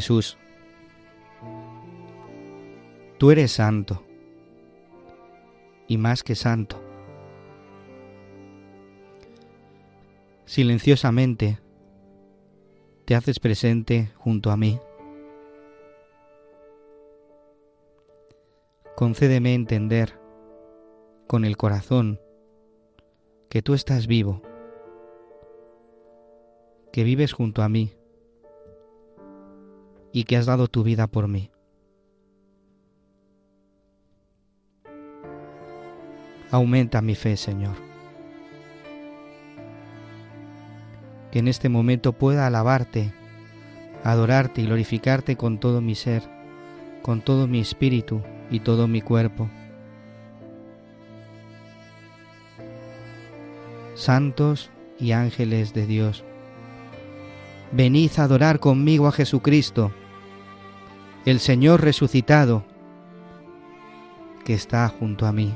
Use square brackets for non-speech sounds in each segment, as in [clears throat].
Jesús, tú eres santo, y más que santo. Silenciosamente te haces presente junto a mí. Concédeme entender con el corazón que tú estás vivo, que vives junto a mí y que has dado tu vida por mí. Aumenta mi fe, Señor. Que en este momento pueda alabarte, adorarte y glorificarte con todo mi ser, con todo mi espíritu y todo mi cuerpo. Santos y ángeles de Dios, venid a adorar conmigo a Jesucristo, el Señor resucitado, que está junto a mí.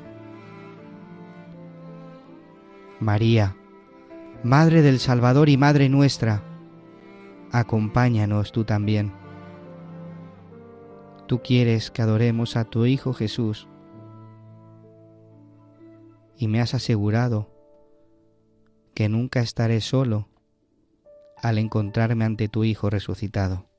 María, Madre del Salvador y Madre nuestra, acompáñanos tú también. Tú quieres que adoremos a tu Hijo Jesús y me has asegurado que nunca estaré solo al encontrarme ante tu Hijo resucitado.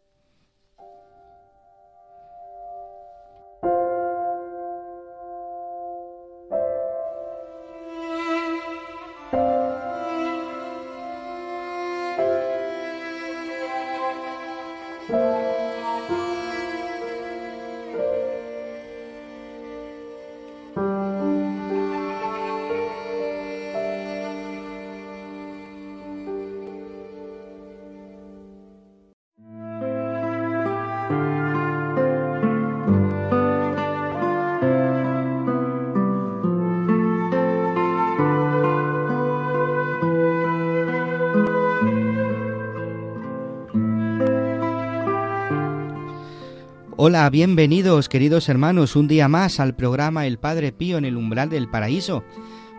Hola, bienvenidos queridos hermanos un día más al programa El Padre Pío en el umbral del paraíso.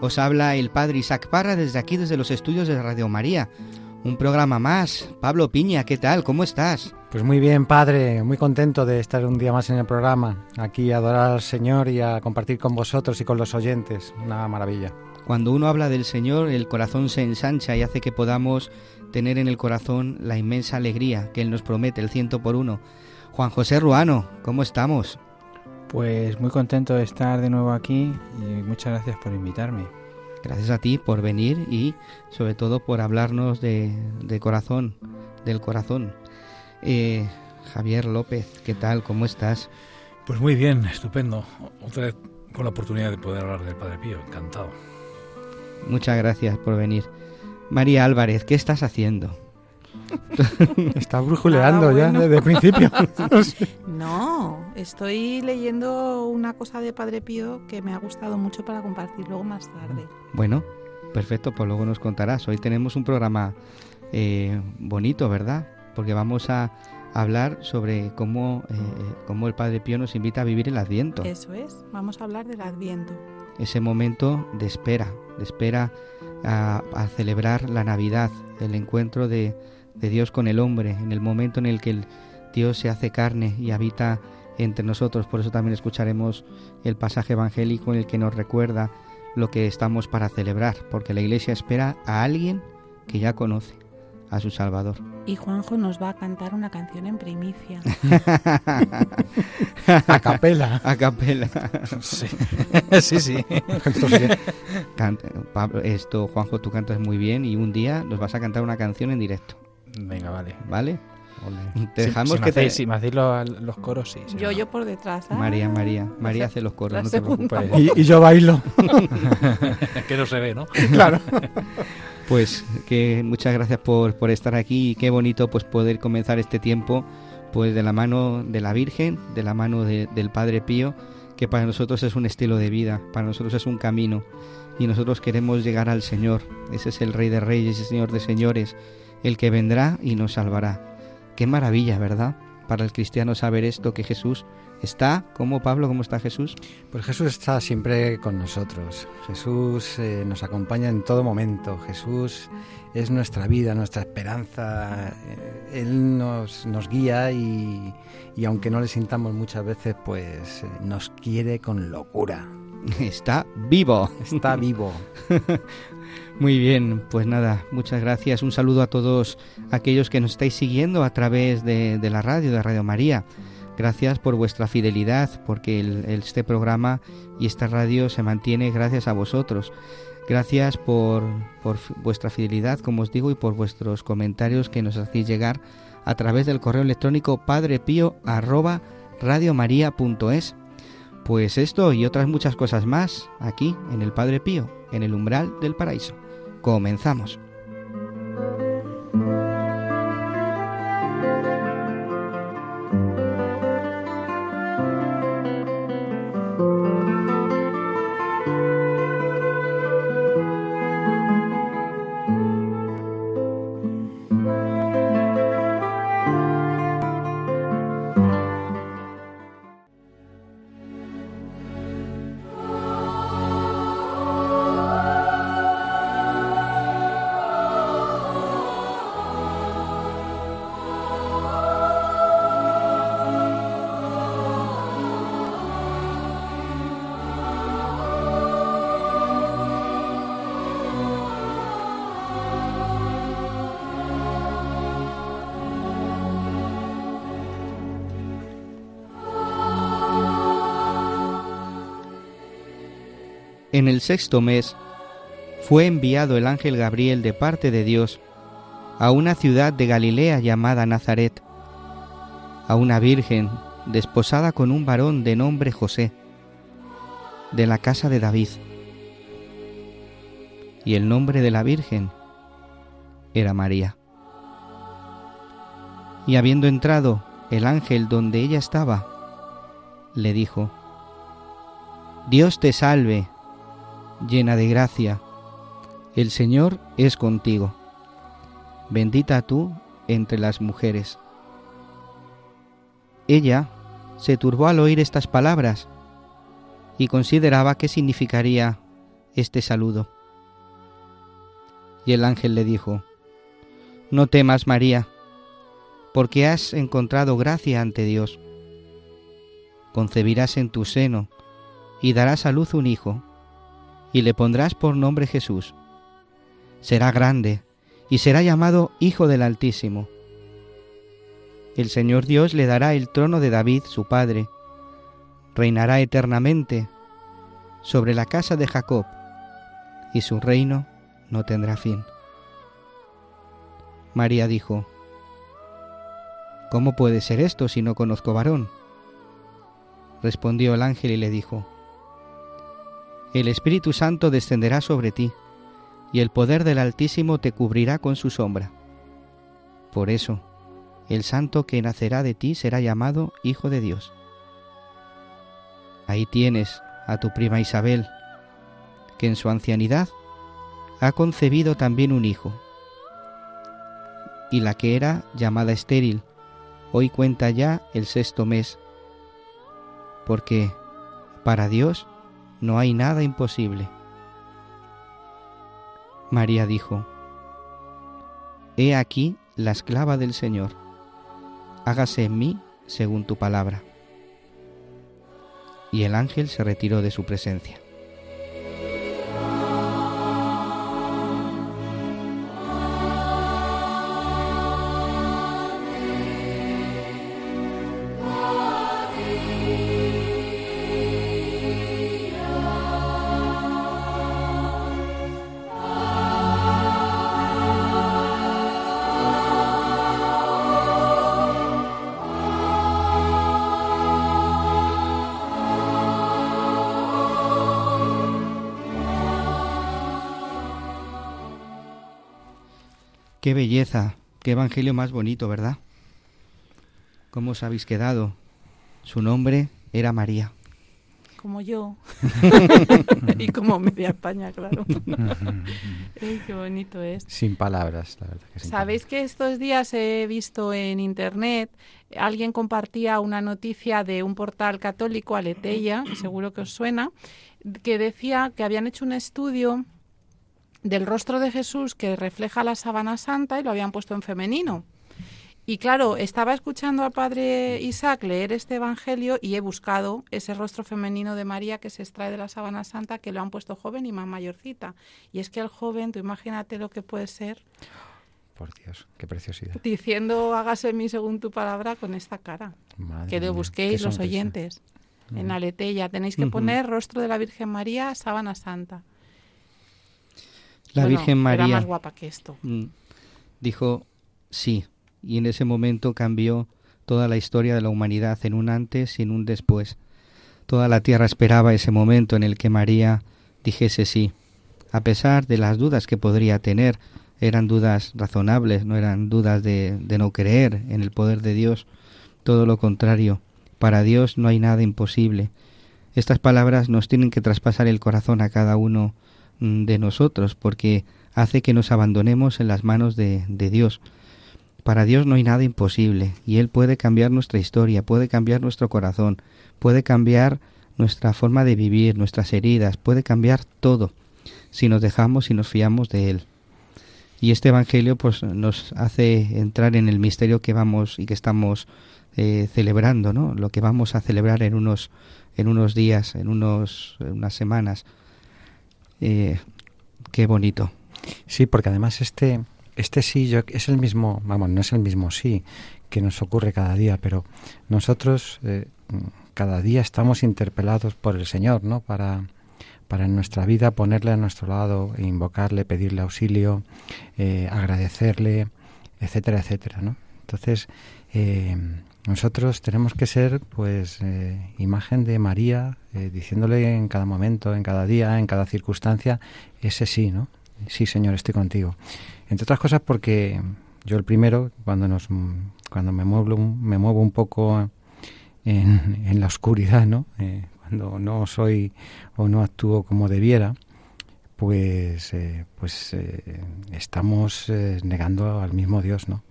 Os habla el Padre Isaac Parra desde aquí, desde los estudios de Radio María. Un programa más. Pablo Piña, ¿qué tal? ¿Cómo estás? Pues muy bien, Padre, muy contento de estar un día más en el programa, aquí a adorar al Señor y a compartir con vosotros y con los oyentes. Una maravilla. Cuando uno habla del Señor, el corazón se ensancha y hace que podamos tener en el corazón la inmensa alegría que Él nos promete, el ciento por uno. Juan José Ruano, ¿cómo estamos? Pues muy contento de estar de nuevo aquí y muchas gracias por invitarme. Gracias a ti por venir y sobre todo por hablarnos de, de corazón, del corazón. Eh, Javier López, ¿qué tal? ¿Cómo estás? Pues muy bien, estupendo. Otra vez con la oportunidad de poder hablar del Padre Pío, encantado. Muchas gracias por venir. María Álvarez, ¿qué estás haciendo? [laughs] Está brujuleando Ah, ya desde el principio. [laughs] No, estoy leyendo una cosa de Padre Pío que me ha gustado mucho para compartir luego más tarde. Bueno, perfecto, pues luego nos contarás. Hoy tenemos un programa eh, bonito, ¿verdad? Porque vamos a hablar sobre cómo, eh, cómo el Padre Pío nos invita a vivir el Adviento. Eso es, vamos a hablar del Adviento. Ese momento de espera, de espera a, a celebrar la Navidad, el encuentro de, de Dios con el hombre, en el momento en el que el Dios se hace carne y habita entre nosotros. Por eso también escucharemos el pasaje evangélico en el que nos recuerda lo que estamos para celebrar, porque la Iglesia espera a alguien que ya conoce, a su Salvador. Y Juanjo nos va a cantar una canción en primicia. [laughs] A capela. A capela. Sí, [laughs] sí. sí. Canta- Pablo, esto, Juanjo, tú cantas muy bien y un día nos vas a cantar una canción en directo, Venga, vale. ¿vale? Ole. Te Si- dejamos si, me que te... hacéis, si me hacéis los, los coros, sí. sí, yo, no. yo por detrás. ¿ah? María, María, María hace los coros, no te preocupes. Y, y yo bailo. [laughs] [laughs] que no se ve, ¿no? [laughs] claro. Pues que muchas gracias por, por estar aquí y qué bonito pues poder comenzar este tiempo pues de la mano de la Virgen, de la mano de- del Padre Pío, que para nosotros es un estilo de vida, para nosotros es un camino y nosotros queremos llegar al Señor. Ese es el Rey de Reyes y Señor de Señores, el que vendrá y nos salvará. Qué maravilla, ¿verdad? Para el cristiano saber esto, que Jesús está, ¿cómo Pablo? ¿Cómo está Jesús? Pues Jesús está siempre con nosotros. Jesús eh, nos acompaña en todo momento. Jesús es nuestra vida, nuestra esperanza. Eh, Él nos, nos guía y, y aunque no le sintamos muchas veces, pues eh, nos quiere con locura. Está vivo. Está vivo. [laughs] Muy bien, pues nada, muchas gracias. Un saludo a todos aquellos que nos estáis siguiendo a través de, la radio, de Radio María. Gracias por vuestra fidelidad, porque el- este programa y esta radio se mantiene gracias a vosotros. Gracias por, por vuestra fidelidad, como os digo, y por vuestros comentarios que nos hacéis llegar a través del correo electrónico padrepío@radiomaria.es. Pues esto y otras muchas cosas más aquí en el Padre Pío, en el umbral del paraíso. Comenzamos. En el sexto mes fue enviado el ángel Gabriel de parte de Dios a una ciudad de Galilea llamada Nazaret, a una virgen desposada con un varón de nombre José, de la casa de David. Y el nombre de la virgen era María. Y habiendo entrado el ángel donde ella estaba, le dijo, Dios te salve, llena de gracia, el Señor es contigo. Bendita tú entre las mujeres. Ella se turbó al oír estas palabras y consideraba qué significaría este saludo. Y el ángel le dijo, No temas, María, porque has encontrado gracia ante Dios. Concebirás en tu seno y darás a luz un hijo, y le pondrás por nombre Jesús. Será grande y será llamado Hijo del Altísimo. El Señor Dios le dará el trono de David, su padre. Reinará eternamente sobre la casa de Jacob, y su reino no tendrá fin. María dijo, ¿Cómo puede ser esto si no conozco varón? Respondió el ángel y le dijo, El Espíritu Santo descenderá sobre ti, y el poder del Altísimo te cubrirá con su sombra. Por eso, el santo que nacerá de ti será llamado Hijo de Dios. Ahí tienes a tu prima Isabel, que en su ancianidad ha concebido también un hijo. Y la que era llamada estéril, hoy cuenta ya el sexto mes, porque para Dios no hay nada imposible. María dijo, He aquí la esclava del Señor, hágase en mí según tu palabra. Y el ángel se retiró de su presencia. Qué belleza, qué evangelio más bonito, ¿verdad? ¿Cómo os habéis quedado? Su nombre era María. Como yo. [laughs] y como media España, claro. Qué bonito es. Sin palabras, la verdad. Que sin Sabéis que estos días he visto en internet, alguien compartía una noticia de un portal católico, Aleteia, que seguro que os suena, que decía que habían hecho un estudio del rostro de Jesús que refleja la sábana santa y lo habían puesto en femenino. Y claro, estaba escuchando al padre Isaac leer este evangelio y he buscado ese rostro femenino de María que se extrae de la sábana santa que lo han puesto joven y más mayorcita. Y es que el joven, tú imagínate lo que puede ser Por Dios, qué preciosidad. diciendo hágase en mí según tu palabra con esta cara. Madre que lo busquéis qué los oyentes. En Mm. Aleteya tenéis que poner rostro de la Virgen María, sábana santa. La Bueno, Virgen Era María más guapa que esto. mm, dijo sí, y en ese momento cambió toda la historia de la humanidad en un antes y en un después. Toda la tierra esperaba ese momento en el que María dijese sí, a pesar de las dudas que podría tener, eran dudas razonables, no eran dudas de, de no creer en el poder de Dios, todo lo contrario, para Dios no hay nada imposible. Estas palabras nos tienen que traspasar el corazón a cada uno de nosotros, porque hace que nos abandonemos en las manos de, de Dios. Para Dios no hay nada imposible, y Él puede cambiar nuestra historia, puede cambiar nuestro corazón, puede cambiar nuestra forma de vivir, nuestras heridas, puede cambiar todo, si nos dejamos y nos fiamos de Él. Y este Evangelio pues nos hace entrar en el misterio que vamos y que estamos eh, celebrando, ¿no? Lo que vamos a celebrar en unos en unos días, en unos en unas semanas. Eh, qué bonito. Sí, porque además este, este sí yo, es el mismo, vamos, no es el mismo sí que nos ocurre cada día, pero nosotros eh, cada día estamos interpelados por el Señor, ¿no? Para, para en nuestra vida ponerle a nuestro lado, invocarle, pedirle auxilio, eh, agradecerle, etcétera, etcétera, ¿no? Entonces, eh, nosotros tenemos que ser, pues, eh, imagen de María, eh, diciéndole en cada momento, en cada día, en cada circunstancia, ese sí, ¿no? Sí, Señor, estoy contigo. Entre otras cosas porque yo el primero, cuando nos, cuando me muevo, me muevo un poco en, en la oscuridad, ¿no? Eh, cuando no soy o no actúo como debiera, pues, pues estamos negando al mismo Dios, ¿no?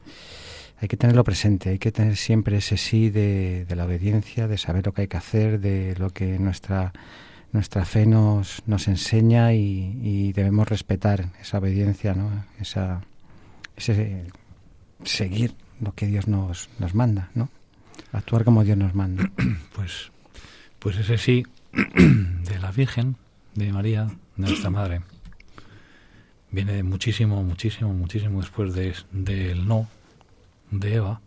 Hay que tenerlo presente, hay que tener siempre ese sí de, la obediencia, de saber lo que hay que hacer, de lo que nuestra nuestra fe nos, nos enseña y, y debemos respetar esa obediencia, ¿no? Esa, ese seguir lo que Dios nos, nos manda, ¿no? Actuar como Dios nos manda. [clears throat] Pues, pues ese sí [clears throat] de la Virgen, de María, de nuestra Madre, viene muchísimo, muchísimo, muchísimo después de, del no de Eva.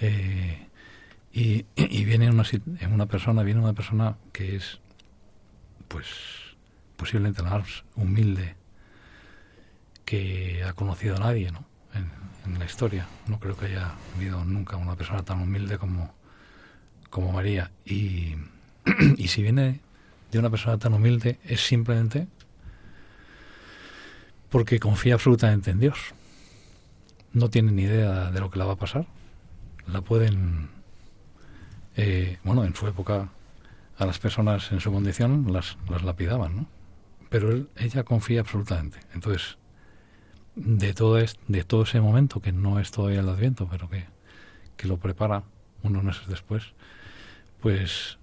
Eh, y, viene una, en una persona, viene una persona que es, pues, posiblemente la más humilde que ha conocido a nadie, ¿no? En, en la historia. No creo que haya habido nunca una persona tan humilde como, como María. Y, [clears throat] y si viene de una persona tan humilde es simplemente porque confía absolutamente en Dios. No tiene ni idea de lo que la va a pasar. La pueden, eh, bueno, en su época a las personas en su condición las, las lapidaban, ¿no? Pero él, ella confía absolutamente. Entonces, de todo, es, de todo ese momento, que no es todavía el Adviento, pero que, que lo prepara unos meses después, pues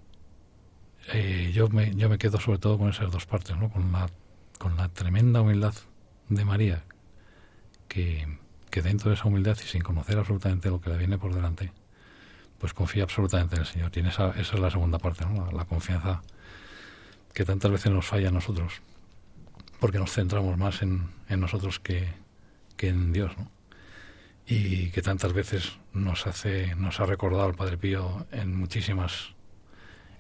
eh, yo, me, yo me quedo sobre todo con esas dos partes, ¿no? con, la, con la tremenda humildad de María, que, que dentro de esa humildad y sin conocer absolutamente lo que le viene por delante, pues confía absolutamente en el Señor. Tiene esa, esa es la segunda parte, ¿no? la, la confianza que tantas veces nos falla a nosotros, porque nos centramos más en, en nosotros que, que en Dios, ¿no? y que tantas veces nos hace nos ha recordado el Padre Pío en muchísimas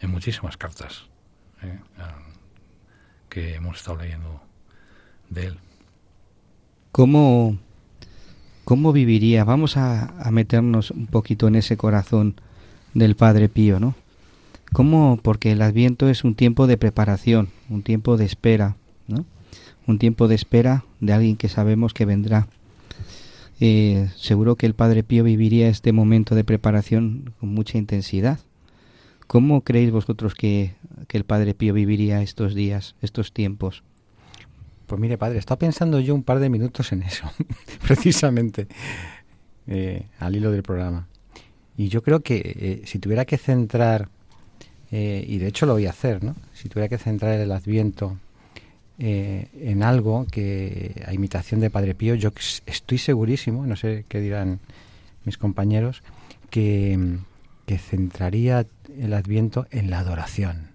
en muchísimas cartas ¿eh? que hemos estado leyendo de él. ¿Cómo, cómo viviría? Vamos a, a meternos un poquito en ese corazón del Padre Pío, ¿no? ¿Cómo? Porque el Adviento es un tiempo de preparación, un tiempo de espera, ¿no? Un tiempo de espera de alguien que sabemos que vendrá. eh, seguro que el Padre Pío viviría este momento de preparación con mucha intensidad. ¿Cómo creéis vosotros que, que el Padre Pío viviría estos días, estos tiempos? Pues mire, padre, estaba pensando yo un par de minutos en eso, [laughs] precisamente, eh, al hilo del programa. Y yo creo que eh, si tuviera que centrar, eh, y de hecho lo voy a hacer, ¿no? Si tuviera que centrar el Adviento en algo que, a imitación de Padre Pío, yo estoy segurísimo, no sé qué dirán mis compañeros, que, centraría el Adviento en la adoración,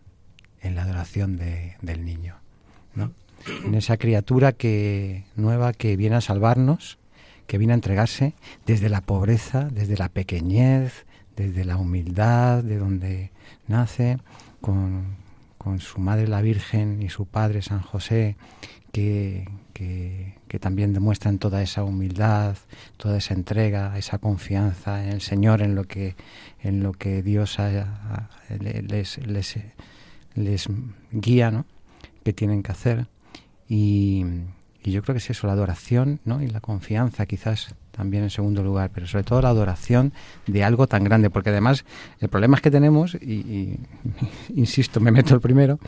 en la adoración de, del niño, ¿no? En esa criatura que nueva que viene a salvarnos, que viene a entregarse desde la pobreza, desde la pequeñez, desde la humildad, de donde nace, con, con su madre la Virgen y su padre San José, que, que, también demuestran toda esa humildad, toda esa entrega, esa confianza en el Señor, en lo que, en lo que Dios les, les, les guía, ¿no? que tienen que hacer. Y, yo creo que es eso, la adoración ¿no? y la confianza quizás también en segundo lugar, pero sobre todo la adoración de algo tan grande, porque además el problema es que tenemos, y, [laughs] insisto, me meto el primero,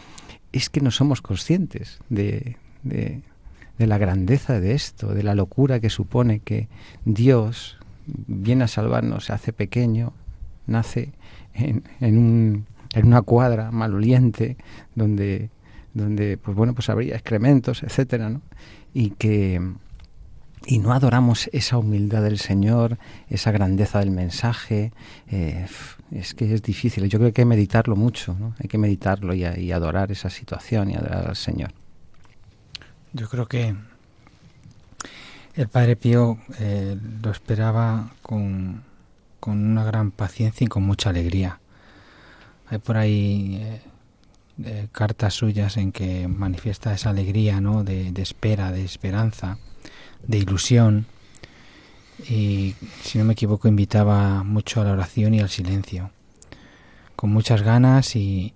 es que no somos conscientes de, de, la grandeza de esto, de la locura que supone que Dios viene a salvarnos, se hace pequeño, nace en, en, un, en una cuadra maloliente donde donde pues bueno pues habría excrementos etcétera ¿no? y que y no adoramos esa humildad del Señor esa grandeza del mensaje eh, es que es difícil yo creo que hay que meditarlo mucho ¿no? hay que meditarlo y, y adorar esa situación y adorar al Señor yo creo que el Padre Pío eh, lo esperaba con, con una gran paciencia y con mucha alegría hay por ahí eh, cartas suyas en que manifiesta esa alegría, ¿no? De, espera, de esperanza, de ilusión. Y si no me equivoco, invitaba mucho a la oración y al silencio, con muchas ganas y,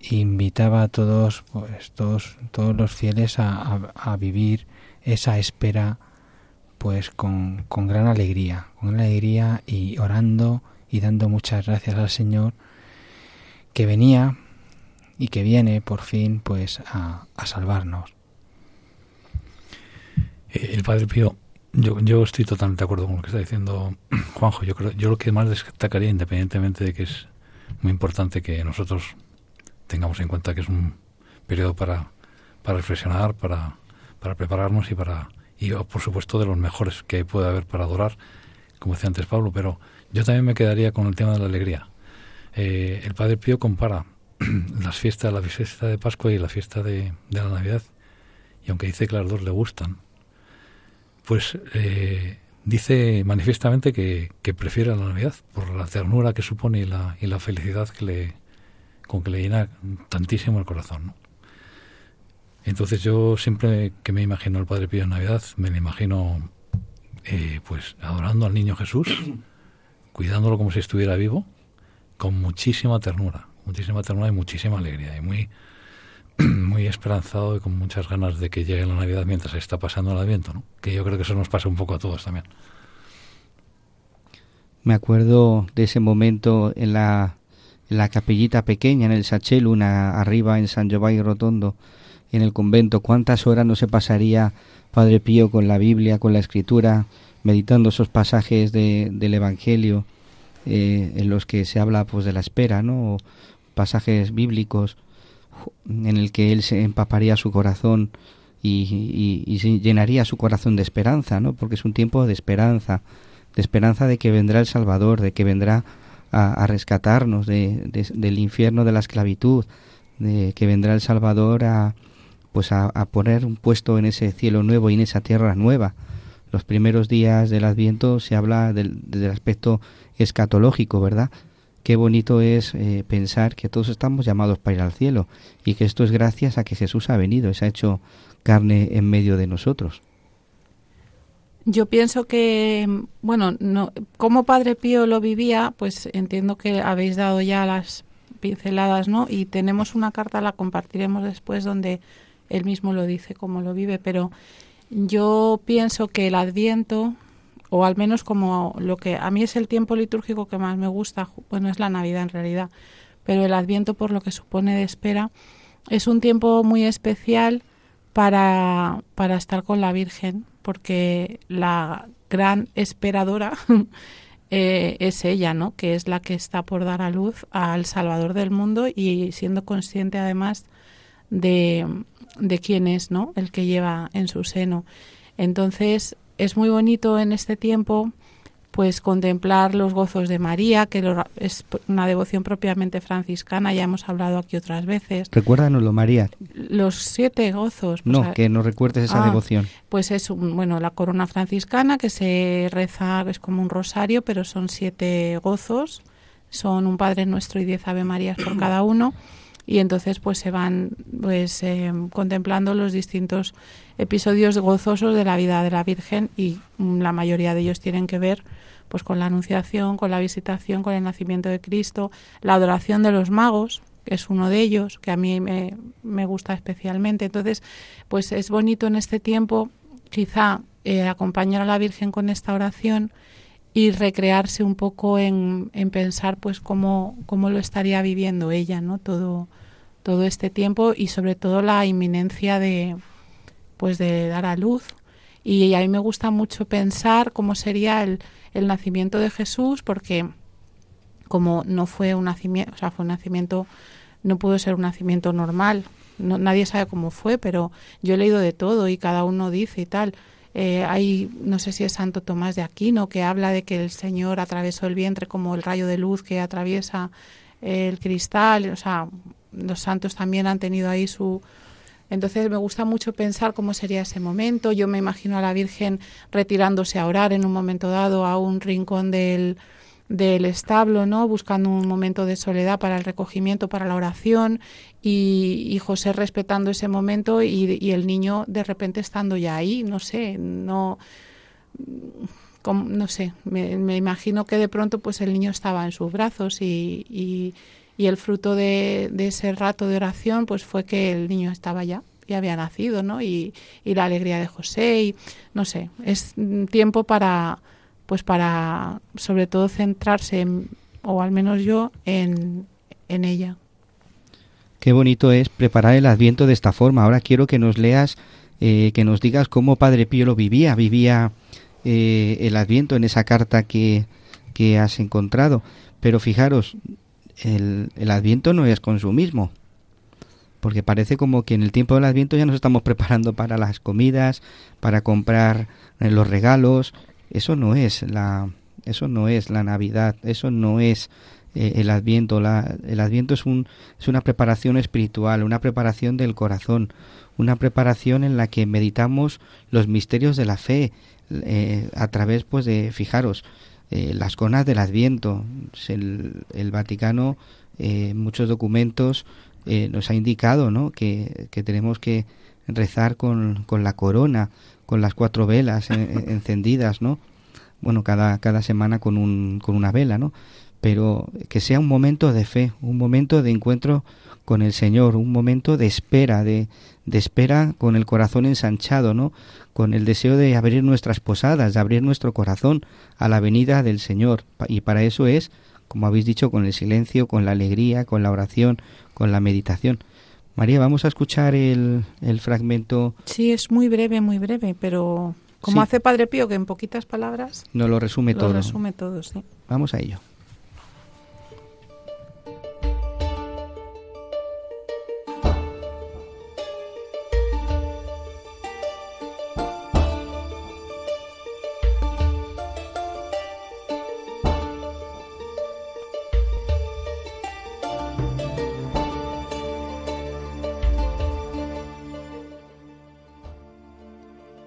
invitaba a todos, pues todos, todos los fieles a, vivir esa espera, pues con, con gran alegría, con gran alegría y orando y dando muchas gracias al Señor que venía y que viene por fin pues a, salvarnos. Eh, el Padre Pío, yo, yo estoy totalmente de acuerdo con lo que está diciendo [clears throat] Juanjo. Yo creo, yo lo que más destacaría, independientemente de que es muy importante que nosotros tengamos en cuenta que es un periodo para, para reflexionar, para, para prepararnos y para y por supuesto de los mejores que puede haber para adorar, como decía antes Pablo, pero yo también me quedaría con el tema de la alegría. Eh, el Padre Pío compara [clears throat] las fiestas, la fiesta de Pascua y la fiesta de, la Navidad, y aunque dice que las dos le gustan, pues eh, dice manifiestamente que, prefiere la Navidad por la ternura que supone y la, y la felicidad que le, con que le llena tantísimo el corazón. Entonces yo siempre que me imagino el Padre Pío en Navidad, me lo imagino eh, pues adorando al niño Jesús, [clears throat] cuidándolo como si estuviera vivo, con muchísima ternura muchísima ternura y muchísima alegría y muy [clears throat] muy esperanzado y con muchas ganas de que llegue la Navidad mientras está pasando el Adviento, ¿no? Que yo creo que eso nos pasa un poco a todos también. Me acuerdo de ese momento en la, en la capellita pequeña, en el Sachel, una arriba en San Giovanni Rotondo, en el convento. ¿Cuántas horas no se pasaría Padre Pío con la Biblia, con la Escritura, meditando esos pasajes de, del Evangelio eh, en los que se habla pues de la espera, ¿no? Pasajes bíblicos en el que él se empaparía su corazón y, llenaría su corazón de esperanza, ¿no? Porque es un tiempo de esperanza, de esperanza de que vendrá el Salvador, de que vendrá a, rescatarnos de, del infierno de la esclavitud, de que vendrá el Salvador a pues a, poner un puesto en ese cielo nuevo y en esa tierra nueva. Los primeros días del Adviento se habla del aspecto escatológico, ¿verdad? Qué bonito es eh, pensar que todos estamos llamados para ir al cielo y que esto es gracias a que Jesús ha venido, se ha hecho carne en medio de nosotros. Yo pienso que, bueno, no, como Padre Pío lo vivía, pues entiendo que habéis dado ya las pinceladas, ¿no? Y tenemos una carta, la compartiremos después, donde él mismo lo dice, cómo lo vive, pero yo pienso que el Adviento o al menos como lo que a mí es el tiempo litúrgico que más me gusta, bueno, es la Navidad en realidad, pero el Adviento por lo que supone de espera es un tiempo muy especial para, para estar con la Virgen, porque la gran esperadora [laughs] eh, es ella, ¿no? Que es la que está por dar a luz al Salvador del mundo y siendo consciente además de, de quién es, ¿no? El que lleva en su seno. Entonces es muy bonito en este tiempo pues contemplar los gozos de María, que es una devoción propiamente franciscana, ya hemos hablado aquí otras veces. Recuérdanoslo, María. Los siete gozos. Pues no, que no recuerdes esa ah, devoción. Pues es, bueno, la corona franciscana, que se reza, es como un rosario, pero son siete gozos, son un Padre Nuestro y diez Ave Marías por [clears throat] cada uno, y entonces pues se van pues eh, contemplando los distintos episodios gozosos de la vida de la Virgen y mm, la mayoría de ellos tienen que ver pues con la anunciación, con la visitación, con el nacimiento de Cristo, la adoración de los magos, que es uno de ellos, que a mí me, me gusta especialmente. Entonces, pues es bonito en este tiempo quizá eh, acompañar a la Virgen con esta oración y recrearse un poco en, en pensar pues cómo, cómo lo estaría viviendo ella, ¿no? Todo, todo este tiempo y sobre todo la inminencia de pues de dar a luz. Y a mí me gusta mucho pensar cómo sería el, el nacimiento de Jesús porque como no fue un nacimiento, o sea, fue un nacimiento, no pudo ser un nacimiento normal. No, nadie sabe cómo fue, pero yo he leído de todo y cada uno dice y tal. Eh, hay, no sé si es Santo Tomás de Aquino, que habla de que el Señor atravesó el vientre como el rayo de luz que atraviesa el cristal. O sea, los santos también han tenido ahí su, entonces me gusta mucho pensar cómo sería ese momento. Yo me imagino a la Virgen retirándose a orar en un momento dado a un rincón del, del establo, ¿no? Buscando un momento de soledad para el recogimiento, para la oración y, José respetando ese momento y, el niño de repente estando ya ahí, no sé, no no sé, me, imagino que de pronto pues el niño estaba en sus brazos y, y el fruto de, ese rato de oración pues fue que el niño estaba ya y había nacido, ¿no? Y, la alegría de José y no sé, es tiempo para pues para sobre todo centrarse o al menos yo en, ella. Qué bonito es preparar el Adviento de esta forma. Ahora quiero que nos leas, eh, que nos digas cómo Padre Pío lo vivía, vivía eh, el Adviento en esa carta que, que has encontrado. Pero fijaros, el, adviento no es consumismo, porque parece como que en el tiempo del adviento ya nos estamos preparando para las comidas, para comprar eh, los regalos, eso no es la eso no es la Navidad, eso no es eh, el Adviento. La, el Adviento es, un, es una preparación espiritual, una preparación del corazón, una preparación en la que meditamos los misterios de la fe eh, a través, pues, de, fijaros, eh, las conas del Adviento. El, el Vaticano, eh, muchos documentos, eh, nos ha indicado ¿no? que, que tenemos que rezar con, con, la corona, con las cuatro velas [laughs] encendidas, ¿no? Bueno, cada, cada semana con, un, con una vela, ¿no? Pero que sea un momento de fe, un momento de encuentro con el Señor, un momento de espera, de, de espera con el corazón ensanchado, ¿no? Con el deseo de abrir nuestras posadas, de abrir nuestro corazón a la venida del Señor. Y para eso es, como habéis dicho, con el silencio, con la alegría, con la oración, con la meditación. María, vamos a escuchar el, el fragmento. Sí, es muy breve, muy breve, pero como hace Padre Pío, que en poquitas palabras. No lo resume todo. Lo resume todo, sí. Vamos a ello.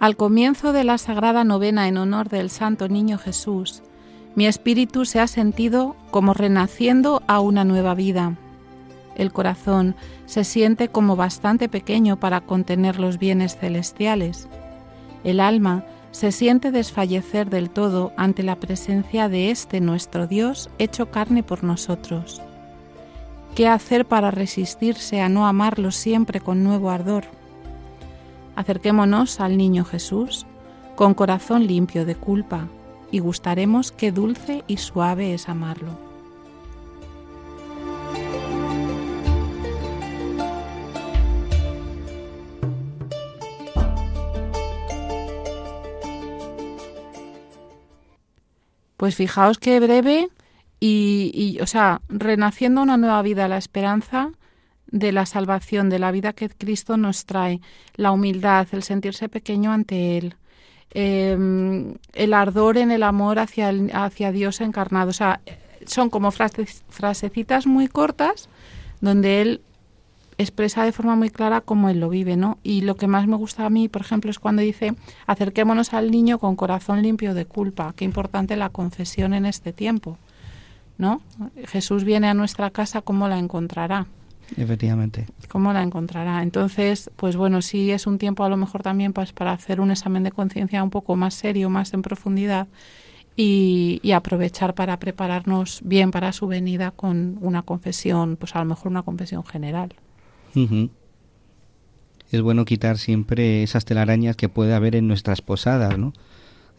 Al comienzo de la sagrada novena en honor del Santo Niño Jesús, mi espíritu se ha sentido como renaciendo a una nueva vida. El corazón se siente como bastante pequeño para contener los bienes celestiales. El alma se siente desfallecer del todo ante la presencia de este nuestro Dios hecho carne por nosotros. ¿Qué hacer para resistirse a no amarlo siempre con nuevo ardor? Acerquémonos al niño Jesús con corazón limpio de culpa, y gustaremos qué dulce y suave es amarlo. Pues fijaos qué breve y, y, o sea, renaciendo una nueva vida, la esperanza de la salvación, de la vida que Cristo nos trae, la humildad, el sentirse pequeño ante Él, eh, el ardor en el amor hacia, el, hacia Dios encarnado. O sea, son como frasecitas muy cortas donde Él expresa de forma muy clara cómo Él lo vive, ¿no? Y lo que más me gusta a mí, por ejemplo, es cuando dice, acerquémonos al niño con corazón limpio de culpa. Qué importante la confesión en este tiempo, ¿no? Jesús viene a nuestra casa, ¿cómo la encontrará? Efectivamente. ¿Cómo la encontrará? Entonces, pues bueno, sí es un tiempo a lo mejor también pues, para hacer un examen de conciencia un poco más serio, más en profundidad y, y, aprovechar para prepararnos bien para su venida con una confesión, pues a lo mejor una confesión general. Uh -huh. Es bueno quitar siempre esas telarañas que puede haber en nuestras posadas, ¿no?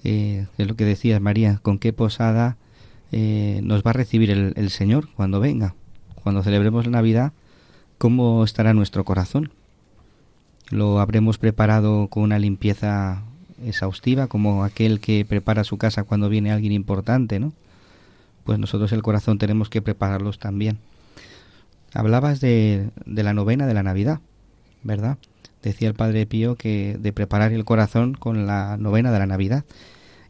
Eh, es lo que decías, María, ¿con qué posada eh, nos va a recibir el, el Señor cuando venga? Cuando celebremos la Navidad, ¿cómo estará nuestro corazón? ¿Lo habremos preparado con una limpieza exhaustiva, como aquel que prepara su casa cuando viene alguien importante, ¿no? Pues nosotros el corazón tenemos que prepararlos también. Hablabas de, de la novena de la Navidad, ¿verdad? Decía el Padre Pío que de preparar el corazón con la novena de la Navidad.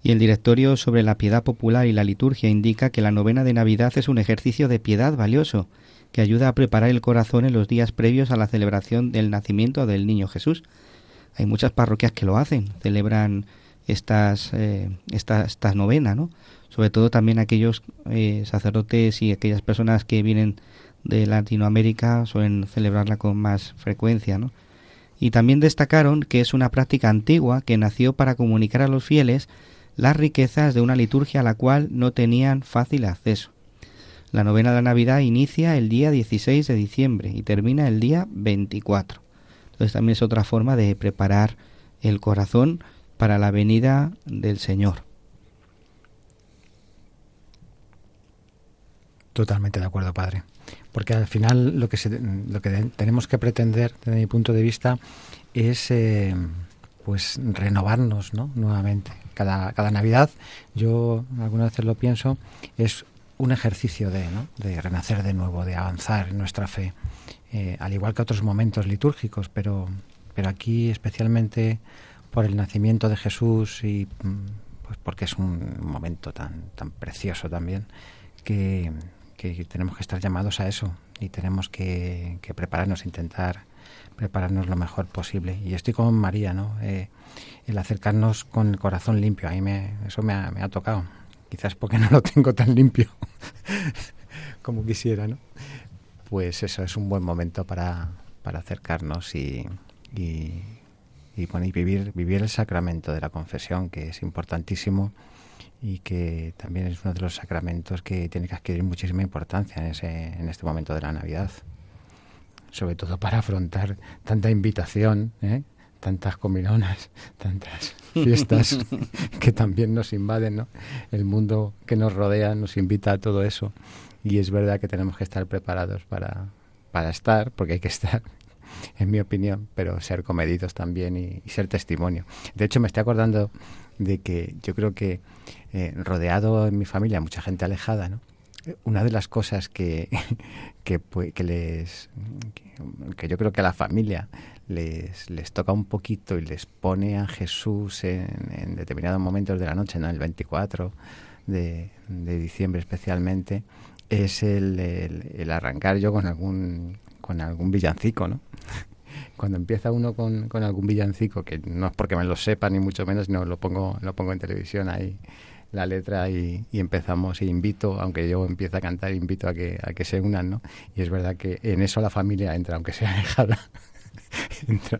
Y el directorio sobre la piedad popular y la liturgia indica que la novena de Navidad es un ejercicio de piedad valioso, que ayuda a preparar el corazón en los días previos a la celebración del nacimiento del niño Jesús. Hay muchas parroquias que lo hacen, celebran estas, eh, esta, novena, ¿no? Sobre todo también aquellos eh, sacerdotes y aquellas personas que vienen de Latinoamérica suelen celebrarla con más frecuencia, ¿no? Y también destacaron que es una práctica antigua que nació para comunicar a los fieles las riquezas de una liturgia a la cual no tenían fácil acceso. La novena de Navidad inicia el día 16 de diciembre y termina el día 24. Entonces también es otra forma de preparar el corazón para la venida del Señor. Totalmente de acuerdo, padre. Porque al final lo que, se, lo que tenemos que pretender, desde mi punto de vista, es eh, pues renovarnos ¿no? nuevamente. Cada, cada Navidad, yo algunas veces lo pienso, es un ejercicio de, ¿no? de renacer de nuevo, de avanzar en nuestra fe, eh, al igual que otros momentos litúrgicos, pero, pero aquí especialmente por el nacimiento de Jesús y pues porque es un momento tan, tan precioso también que, que tenemos que estar llamados a eso y tenemos que, que, prepararnos, intentar prepararnos lo mejor posible. Y estoy con María, ¿no? Eh, el acercarnos con el corazón limpio, a mí me, eso me ha, me ha tocado. Quizás porque no lo tengo tan limpio [laughs] como quisiera, ¿no? Pues eso es un buen momento para, para acercarnos y, y, bueno, y vivir, vivir el sacramento de la confesión, que es importantísimo y que también es uno de los sacramentos que tiene que adquirir muchísima importancia en, ese, en este momento de la Navidad. Sobre todo para afrontar tanta invitación, ¿eh? Tantas comilonas, [laughs] tantas fiestas [laughs] que también nos invaden, ¿no? El mundo que nos rodea nos invita a todo eso y es verdad que tenemos que estar preparados para, para estar, porque hay que estar, [laughs] en mi opinión, pero ser comedidos también y, y ser testimonio. De hecho, me estoy acordando de que yo creo que eh, rodeado en mi familia mucha gente alejada, ¿no? Una de las cosas que, que, que les que, que, yo creo que a la familia les, toca un poquito y les pone a Jesús en, determinados momentos de la noche, ¿no? el 24 de, diciembre especialmente, es el, arrancar yo con algún con algún villancico, ¿no? [laughs] cuando empieza uno con, algún villancico, que no es porque me lo sepa ni mucho menos, no lo pongo, lo pongo en televisión ahí la letra y, y, empezamos e invito, aunque yo empiece a cantar, invito a que, a que se unan, ¿no? Y es verdad que en eso la familia entra, aunque sea [laughs] alejada. [laughs] entra.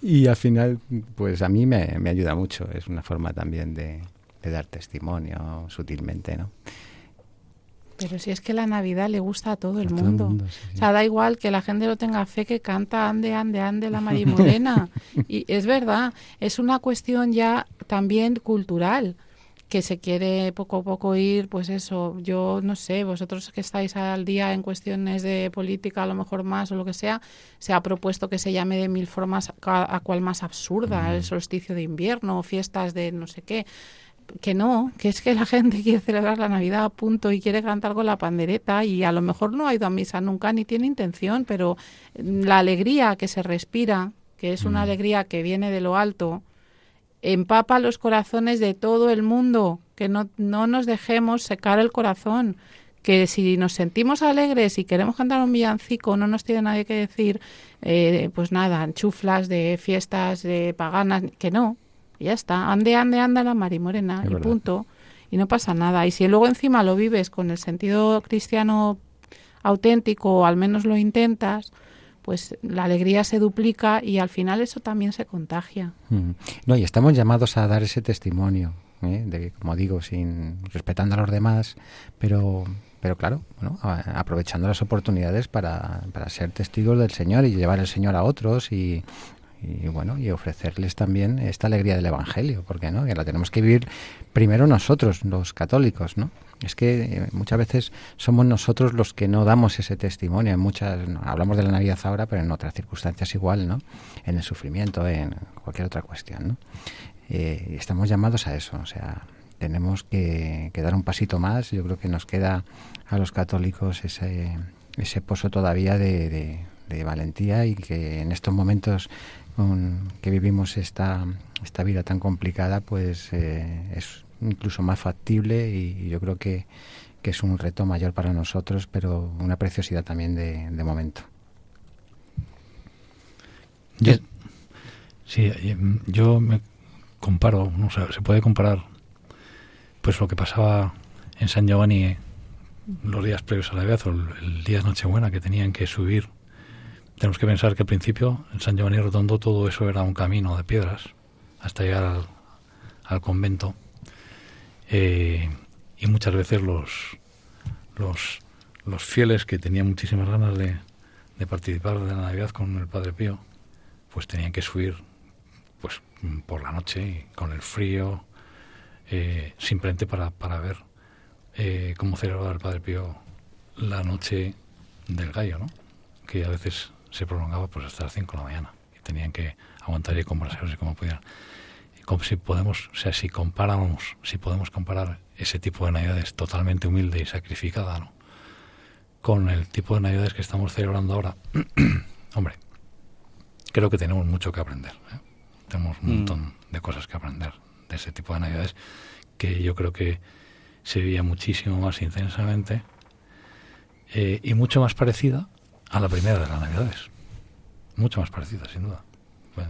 Y al final, pues a mí me, me, ayuda mucho, es una forma también de, de dar testimonio sutilmente, ¿no? Pero si es que la Navidad le gusta a todo el a mundo. Todo el mundo sí, sí. O sea, da igual que la gente no tenga fe que canta ande, ande, ande la marimorena. [laughs] y es verdad, es una cuestión ya también cultural que se quiere poco a poco ir, pues eso, yo no sé, vosotros que estáis al día en cuestiones de política, a lo mejor más o lo que sea, se ha propuesto que se llame de mil formas a, cual más absurda, el solsticio de invierno, fiestas de no sé qué. Que no, que es que la [laughs] gente quiere celebrar la Navidad a punto y quiere cantar con la pandereta y a lo mejor no ha ido a misa nunca ni tiene intención, pero la alegría que se respira, que es una alegría que viene de lo alto, empapa los corazones de todo el mundo, que no, no nos dejemos secar el corazón, que si nos sentimos alegres y queremos cantar un villancico, no nos tiene nadie que decir, eh, pues nada, chuflas de fiestas de paganas, que no, ya está, ande, ande, anda la marimorena, y punto, y no pasa nada. Y si luego encima lo vives con el sentido cristiano auténtico, o al menos lo intentas, pues la alegría se duplica y al final eso también se contagia. No, y estamos llamados a dar ese testimonio, ¿eh? de, como digo, sin respetando a los demás, pero pero claro, bueno, aprovechando las oportunidades para, para ser testigos del Señor y llevar el Señor a otros y, y bueno y ofrecerles también esta alegría del Evangelio, porque no, que la tenemos que vivir primero nosotros, los católicos, ¿no? Es que eh, muchas veces somos nosotros los que no damos ese testimonio. En muchas, hablamos de la Navidad ahora, pero en otras circunstancias igual, ¿no? En el sufrimiento, en cualquier otra cuestión, ¿no? Eh, estamos llamados a eso, o sea, tenemos que, dar un pasito más. Yo creo que nos queda a los católicos ese, ese pozo todavía de, valentía y que en estos momentos que vivimos esta, esta vida tan complicada, pues eh, es incluso más factible y, yo creo que, es un reto mayor para nosotros, pero una preciosidad también de, momento. Yo, sí, eh, yo me comparo, no se puede comparar pues lo que pasaba en San Giovanni los días previos a la Navidad o el, día de Nochebuena que tenían que subir. Tenemos que pensar que al principio en San Giovanni Rotondo todo eso era un camino de piedras hasta llegar al convento eh, y muchas veces los, los, fieles que tenían muchísimas ganas de, de, participar de la Navidad con el Padre Pío, pues tenían que subir pues por la noche con el frío, eh, simplemente para, para ver eh, cómo celebraba el Padre Pío la noche del gallo, ¿no? que a veces se prolongaba pues hasta las 5 de la mañana y tenían que aguantar y conversarse como pudieran como si podemos, o sea, si comparamos, si podemos comparar ese tipo de navidades totalmente humilde y sacrificada, ¿no? Con el tipo de navidades que estamos celebrando ahora, [clears throat] hombre, creo que tenemos mucho que aprender. ¿eh? Tenemos un mm. montón de cosas que aprender de ese tipo de navidades que yo creo que se vivía muchísimo más intensamente eh, y mucho más parecida a la primera de las navidades. Mucho más parecida, sin duda.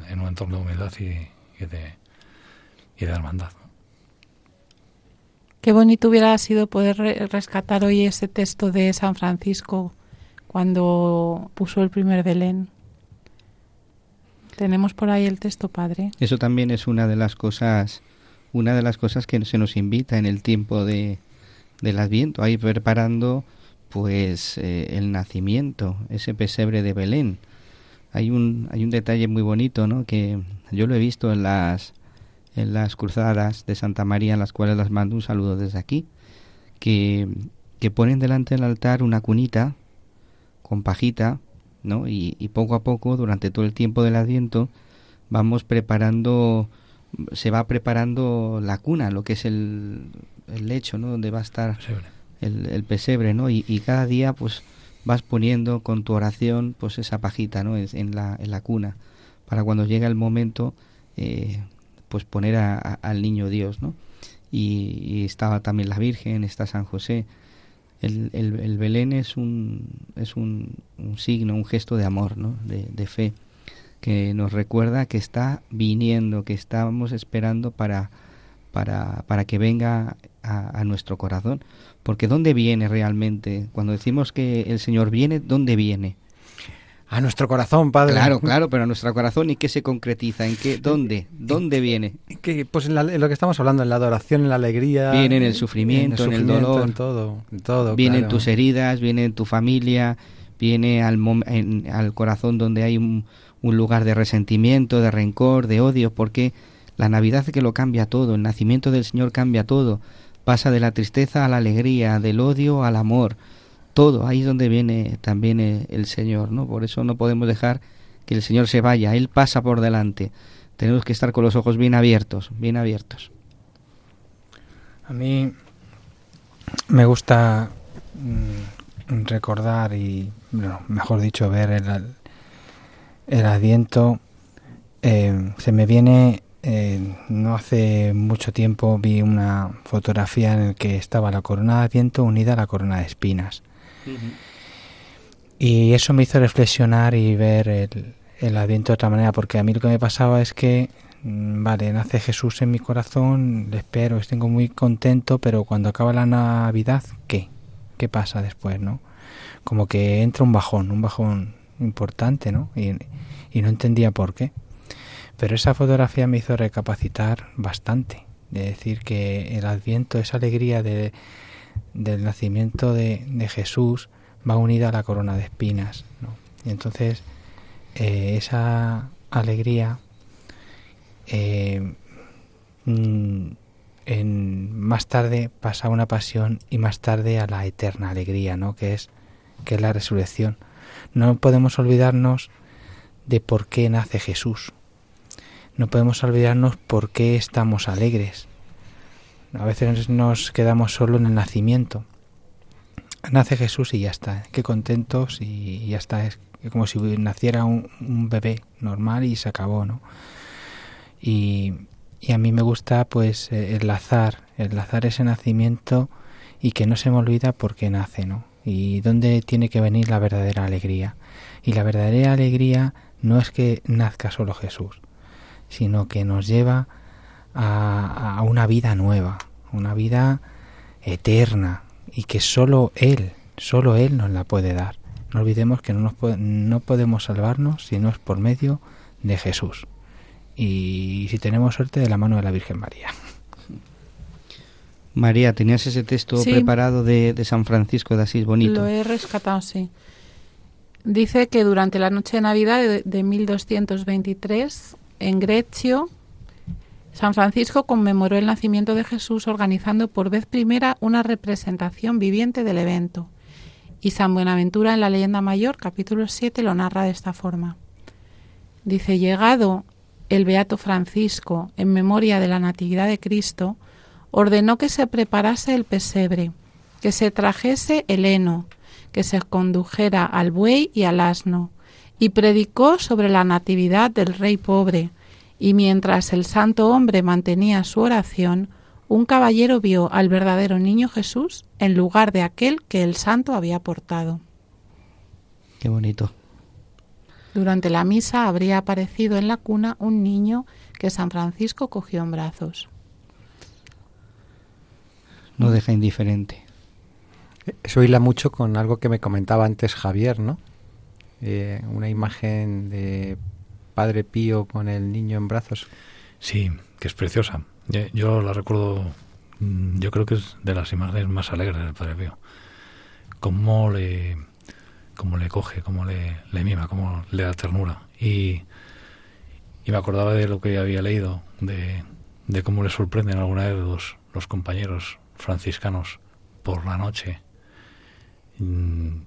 En un entorno de humildad y de y de hermandad. Qué bonito hubiera sido poder rescatar hoy ese texto de San Francisco cuando puso el primer Belén. Tenemos por ahí el texto, padre. Eso también es una de las cosas, una de las cosas que se nos invita en el tiempo de, del Adviento, ahí preparando pues eh, el nacimiento, ese pesebre de Belén. Hay un, hay un detalle muy bonito, ¿no? Que yo lo he visto en las en las cruzadas de Santa María, en las cuales las mando un saludo desde aquí, que, que ponen delante del altar una cunita con pajita, ¿no? Y, poco a poco, durante todo el tiempo del Adviento, vamos preparando, se va preparando la cuna, lo que es el, el lecho, ¿no? Donde va a estar el, pesebre, ¿no? Y, cada día, pues, vas poniendo con tu oración, pues, esa pajita, ¿no? En la, en la cuna, para cuando llega el momento, eh, pues poner al niño Dios, ¿no? Y, estaba también la Virgen, está San José. El, el, Belén es un, un, signo, un gesto de amor, ¿no? De, fe, que nos recuerda que está viniendo, que estamos esperando para, para, para que venga a, a, nuestro corazón. Porque ¿dónde viene realmente? Cuando decimos que el Señor viene, ¿dónde viene? A nuestro corazón, Padre. Claro, claro, pero a nuestro corazón y qué se concretiza, en qué, dónde, dónde viene. Que, pues en, lo que estamos hablando, en la adoración, en la alegría. Viene en el sufrimiento, en el, dolor, en todo, en todo. Viene en tus heridas, viene en tu familia, viene al, al corazón donde hay un, lugar de resentimiento, de rencor, de odio, porque La Navidad que lo cambia todo, el nacimiento del Señor cambia todo, pasa de la tristeza a la alegría, del odio al amor, todo, ahí es donde viene también eh, el Señor, ¿no? Por eso no podemos dejar que el Señor se vaya, Él pasa por delante. Tenemos que estar con los ojos bien abiertos, bien abiertos. A mí me gusta mm, recordar y, mejor dicho, ver el, el. Eh, se me viene, eh, no hace mucho tiempo vi una fotografía en la que estaba la corona de Adviento unida a la corona de espinas. Y eso me hizo reflexionar y ver el, el Adviento de otra manera, porque a mí lo que me pasaba es que, mm, vale, nace Jesús en mi corazón, le espero, estoy muy contento, pero cuando acaba la Navidad, ¿qué? ¿Qué pasa después, no? Como que entra un bajón, un bajón importante, ¿no? Y, y no entendía por qué. Pero esa fotografía me hizo recapacitar bastante, de decir que el Adviento, esa alegría de, del nacimiento de, de Jesús, va unida a la corona de espinas, ¿no? Y entonces eh, esa alegría eh, mm, en, más tarde pasa a una pasión y más tarde a la eterna alegría, ¿no? Que es que es la resurrección. No podemos olvidarnos de por qué nace Jesús. No podemos olvidarnos por qué estamos alegres. A veces nos quedamos solo en el nacimiento. Nace Jesús y ya está. Qué contentos y ya está. Es como si naciera un, bebé normal y se acabó, ¿no? Y, y a mí me gusta pues eh, enlazar, enlazar ese nacimiento y que no se me olvida por qué nace, ¿no? Y dónde tiene que venir la verdadera alegría. Y la verdadera alegría no es que nazca solo Jesús, sino que nos lleva a, a una vida nueva, una vida eterna y que solo Él, solo Él nos la puede dar. No olvidemos que no, nos no podemos salvarnos si no es por medio de Jesús. Y si tenemos suerte, de la mano de la Virgen María. María, ¿tenías ese texto preparado de, de, San Francisco de Asís bonito? Lo he rescatado, sí. Dice que durante la noche de Navidad de, de 1223, en Grecio, San Francisco conmemoró el nacimiento de Jesús organizando por vez primera una representación viviente del evento. Y San Buenaventura en la leyenda mayor, capítulo 7, lo narra de esta forma. Dice, llegado el Beato Francisco en memoria de la Natividad de Cristo, ordenó que se preparase el pesebre, que se trajese el heno, que se condujera al buey y al asno, y predicó sobre la natividad del rey pobre, y mientras el santo hombre mantenía su oración, un caballero vio al verdadero niño Jesús en lugar de aquel que el santo había portado. Qué bonito. Durante la misa habría aparecido en la cuna un niño que San Francisco cogió en brazos. No deja indiferente. Eso hila mucho con algo que me comentaba antes Javier, ¿no? Eh, una imagen de Padre Pío con el niño en brazos. Sí, que es preciosa. Yo la recuerdo, mm, yo creo que es de las imágenes más alegres del Padre Pío. Cómo le, cómo le coge, cómo le, le mima, cómo le da ternura. Y, y me acordaba de lo que había leído, de, de cómo le sorprenden alguna vez los, los compañeros franciscanos por la noche mm,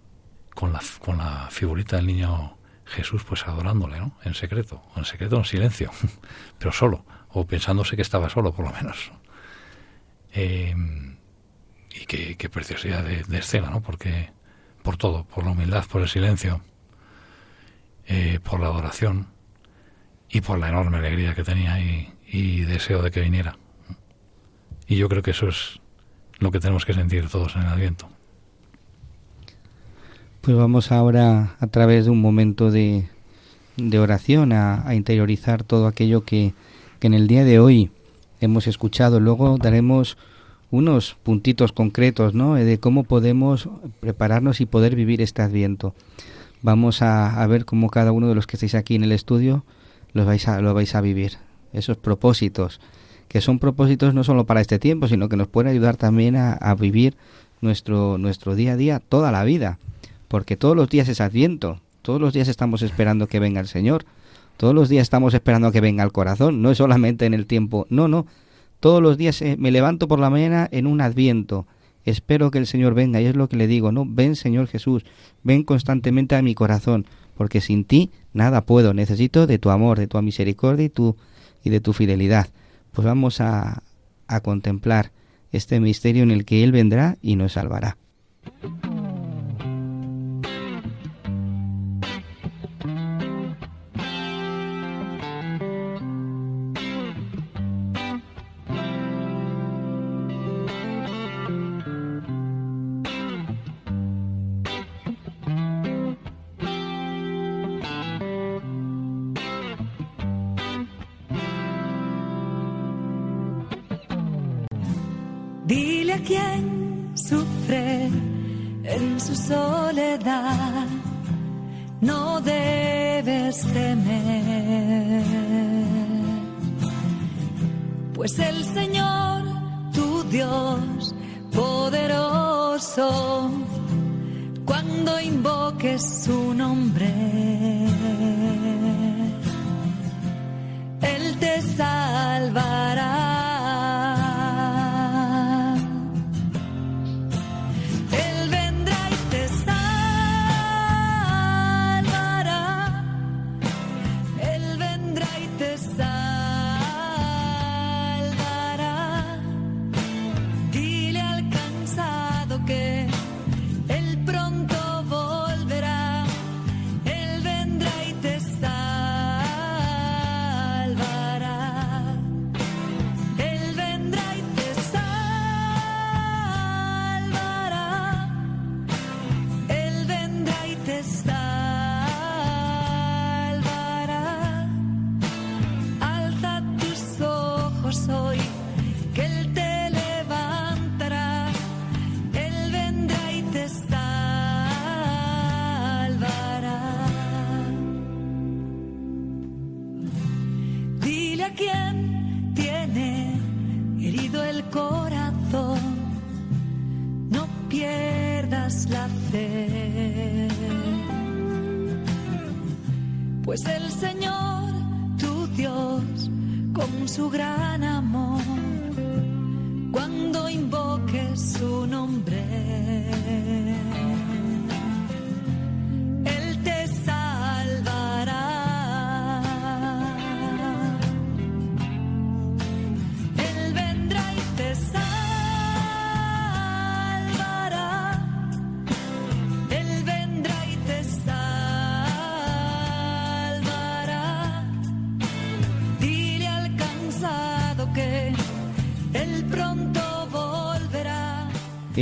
con la, con la figurita del niño Jesús pues adorándole, ¿no? En secreto, en secreto, en silencio, [laughs] pero solo o pensándose que estaba solo, por lo menos. Eh, y qué, preciosidad de, escena, ¿no? Porque por todo, por la humildad, por el silencio, eh, por la adoración y por la enorme alegría que tenía y, y deseo de que viniera. Y yo creo que eso es lo que tenemos que sentir todos en el Adviento. Pues vamos ahora a través de un momento de, de oración a, interiorizar todo aquello que, que en el día de hoy hemos escuchado. Luego daremos unos puntitos concretos ¿no? de cómo podemos prepararnos y poder vivir este adviento. Vamos a, ver cómo cada uno de los que estáis aquí en el estudio lo vais a, lo vais a vivir. Esos propósitos, que son propósitos no solo para este tiempo, sino que nos pueden ayudar también a, a vivir nuestro, nuestro día a día toda la vida. Porque todos los días es adviento, todos los días estamos esperando que venga el Señor Todos los días estamos esperando que venga el corazón, no es solamente en el tiempo, no, no. Todos los días eh, me levanto por la mañana en un adviento. Espero que el Señor venga y es lo que le digo, no, ven Señor Jesús, ven constantemente a mi corazón, porque sin ti nada puedo, necesito de tu amor, de tu misericordia y, y de tu fidelidad. Pues vamos a, a contemplar este misterio en el que Él vendrá y nos salvará.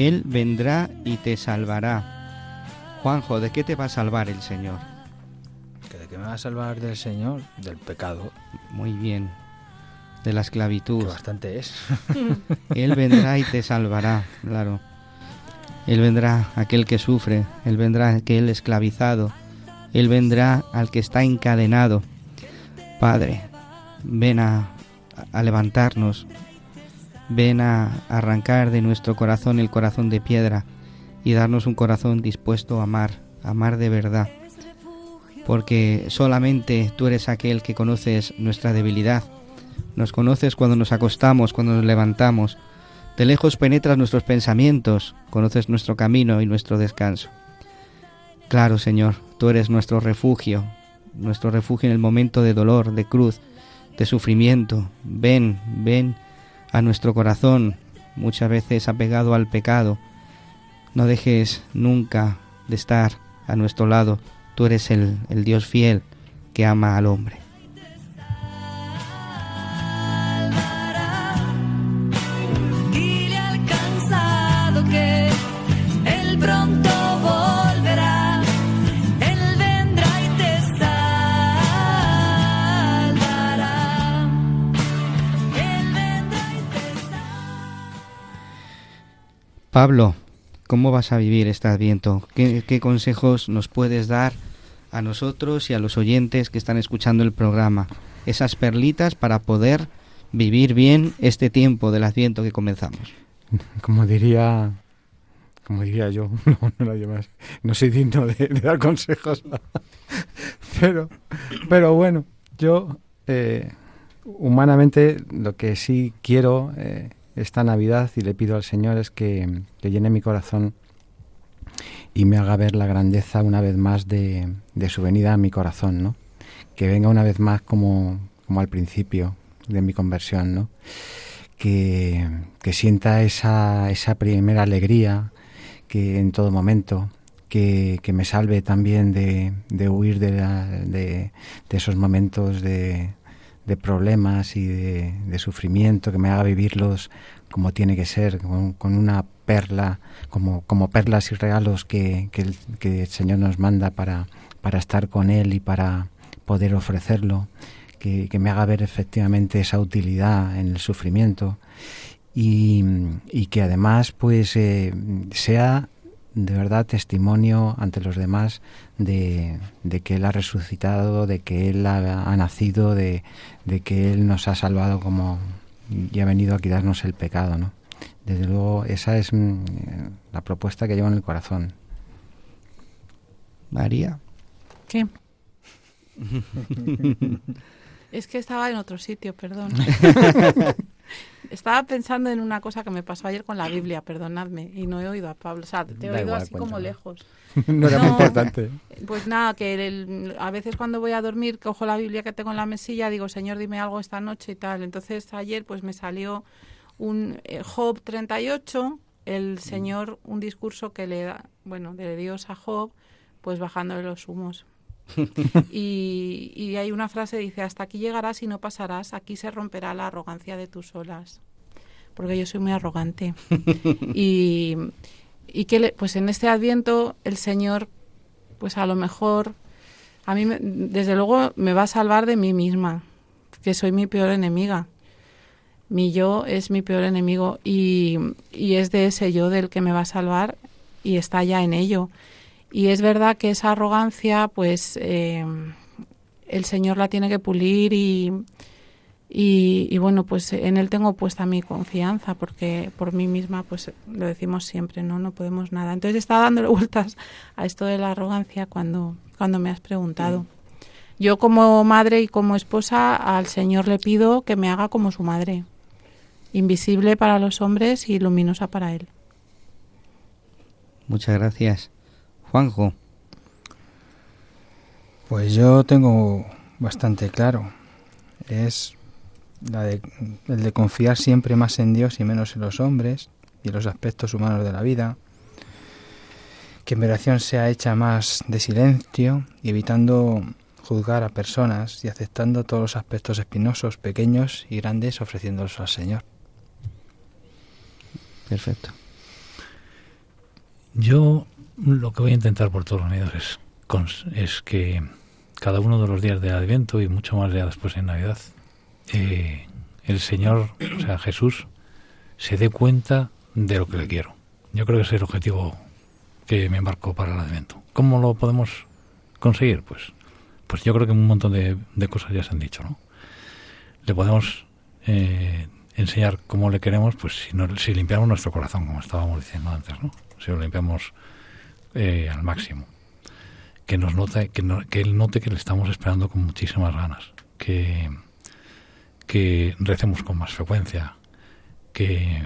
Él vendrá y te salvará. Juanjo, ¿de qué te va a salvar el Señor? ¿Que ¿De qué me va a salvar del Señor? Del pecado, Muy bien. De la que esclavitud. bastante es. [laughs] Él vendrá y te salvará, claro. Él vendrá aquel que sufre, Él vendrá aquel esclavizado, Él vendrá al que está encadenado. Padre, ven a, a levantarnos, ven a arrancar de nuestro corazón el corazón de piedra y darnos un corazón dispuesto a amar, a amar de verdad. Porque solamente tú eres aquel que conoces nuestra debilidad, nos conoces cuando nos acostamos, cuando nos levantamos. De lejos penetras nuestros pensamientos, conoces nuestro camino y nuestro descanso. Claro, Señor, tú eres nuestro refugio, nuestro refugio en el momento de dolor, de cruz, de sufrimiento. Ven, ven a nuestro corazón, muchas veces apegado al pecado. No dejes nunca de estar a nuestro lado. Tú eres el, el Dios fiel que ama al hombre. Pablo, ¿cómo vas a vivir este adviento? ¿Qué, consejos nos puedes dar a nosotros y a los oyentes que están escuchando el programa? Esas perlitas para poder vivir bien este tiempo del adviento que comenzamos. Como diría, como diría yo, [laughs] no, no, lo no soy digno de, de dar consejos, [laughs] pero, pero bueno, Yo, eh, humanamente, lo que sí quiero eh, esta Navidad y le pido al Señor es que, que, llene mi corazón y me haga ver la grandeza una vez más de, de su venida a mi corazón, ¿no? Que venga una vez más como, como al principio de mi conversión, ¿no? Que, que sienta esa, esa primera alegría que en todo momento, que, que me salve también de, de huir de, la, de, de, esos momentos de, de problemas y de, sufrimiento, que me haga vivirlos como tiene que ser, con, con una perla, como, como perlas y regalos que, que el Señor nos manda para, para estar con Él y para poder ofrecerlo que, que, me haga ver efectivamente esa utilidad en el sufrimiento. Y, y que además pues eh, sea de verdad testimonio ante los demás de, de, que Él ha resucitado, de que Él ha, ha nacido, de, de, que Él nos ha salvado como y ha venido a quitarnos el pecado, ¿no? Desde luego esa es mm, la propuesta que llevo en el corazón. María. ¿Qué? [laughs] Es que estaba en otro sitio, perdón. [laughs] estaba pensando en una cosa que me pasó ayer con la Biblia, perdonadme, y no he oído a Pablo. O sea, te he da oído igual, así cuéntame. como lejos. [laughs] no era no, muy importante. Pues nada, que el, a veces cuando voy a dormir cojo la Biblia que tengo en la mesilla, digo, Señor, dime algo esta noche y tal. Entonces ayer pues me salió un eh, Job 38, el Señor, un discurso que le da, bueno, de Dios a Job, pues bajándole los humos. [laughs] y, y, hay una frase dice hasta aquí llegarás y no pasarás aquí se romperá la arrogancia de tus olas porque yo soy muy arrogante. [laughs] Y, y que le, pues en este adviento el señor pues a lo mejor a mí me, desde luego me va a salvar de mí misma que soy mi peor enemiga. Mi yo es mi peor enemigo y, y es de ese yo del que me va a salvar y está ya en ello y es verdad que esa arrogancia, pues eh, el Señor la tiene que pulir y, y, y, bueno, pues en Él tengo puesta mi confianza, porque por mí misma, pues lo decimos siempre, ¿no? No podemos nada. Entonces estaba dándole [laughs] vueltas a esto de la arrogancia cuando, cuando me has preguntado. Yo como madre y como esposa al Señor le pido que me haga como su madre, invisible para los hombres y luminosa para Él. Muchas gracias. Juanjo. Pues yo tengo bastante claro. Es la de, el de confiar siempre más en Dios y menos en los hombres y en los aspectos humanos de la vida. Que mi oración sea hecha más de silencio y evitando juzgar a personas y aceptando todos los aspectos espinosos, pequeños y grandes, ofreciéndolos al Señor. Perfecto. Yo lo que voy a intentar por todos los medios es, es que cada uno de los días de Adviento y mucho más ya después en Navidad, eh, el Señor, o sea, Jesús, se dé cuenta de lo que le quiero. Yo creo que ese es el objetivo que me embarcó para el Adviento. ¿Cómo lo podemos conseguir? Pues, pues yo creo que un montón de, cosas ya se han dicho, ¿no? Le podemos eh, enseñar cómo le queremos, pues si, no, si limpiamos nuestro corazón, como estábamos diciendo antes, ¿no? Si lo limpiamos eh, al máximo. Que nos note, que, no, él note que le estamos esperando con muchísimas ganas. Que, que recemos con más frecuencia. Que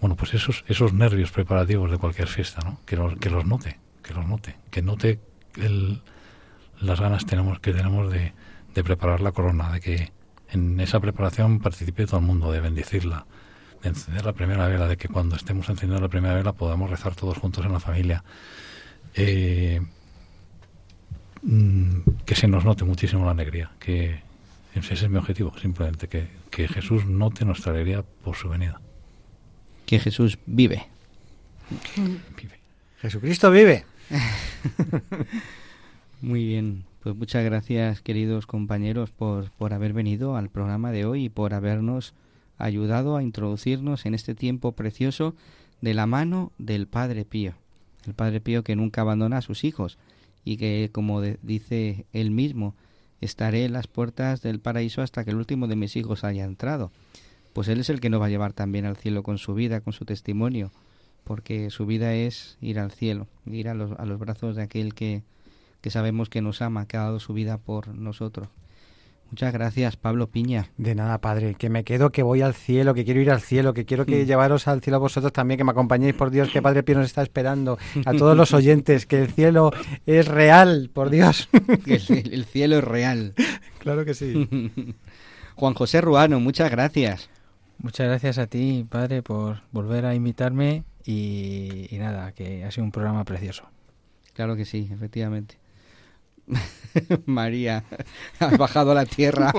bueno, pues esos, esos nervios preparativos de cualquier fiesta, ¿no? Que los, que los note, que los note, que note las ganas tenemos, que tenemos de, de preparar la corona, de que en esa preparación participe todo el mundo, de bendecirla, de encender la primera vela, de que cuando estemos encendiendo la primera vela podamos rezar todos juntos en la familia. Eh, mm, que se nos note muchísimo la alegría, que ese es mi objetivo, simplemente, que, que Jesús note nuestra alegría por su venida. Que Jesús vive. vive. Jesucristo vive. [laughs] Muy bien, pues muchas gracias queridos compañeros por, por haber venido al programa de hoy y por habernos ayudado a introducirnos en este tiempo precioso de la mano del Padre Pío. El Padre Pío que nunca abandona a sus hijos y que, como dice él mismo, estaré en las puertas del paraíso hasta que el último de mis hijos haya entrado. Pues Él es el que nos va a llevar también al cielo con su vida, con su testimonio, porque su vida es ir al cielo, ir a los, a los brazos de aquel que, que sabemos que nos ama, que ha dado su vida por nosotros. Muchas gracias, Pablo Piña. De nada, Padre, que me quedo, que voy al cielo, que quiero ir al cielo, que quiero que llevaros al cielo a vosotros también, que me acompañéis, por Dios, que Padre Pío nos está esperando. A todos los [laughs] oyentes, que el cielo es real, por Dios. [laughs] el, el cielo es real. [laughs] Claro que sí. Juan José Ruano, muchas gracias. Muchas gracias a ti, Padre, por volver a invitarme y, y nada, que ha sido un programa precioso. Claro que sí, efectivamente. [laughs] María, has bajado a la tierra.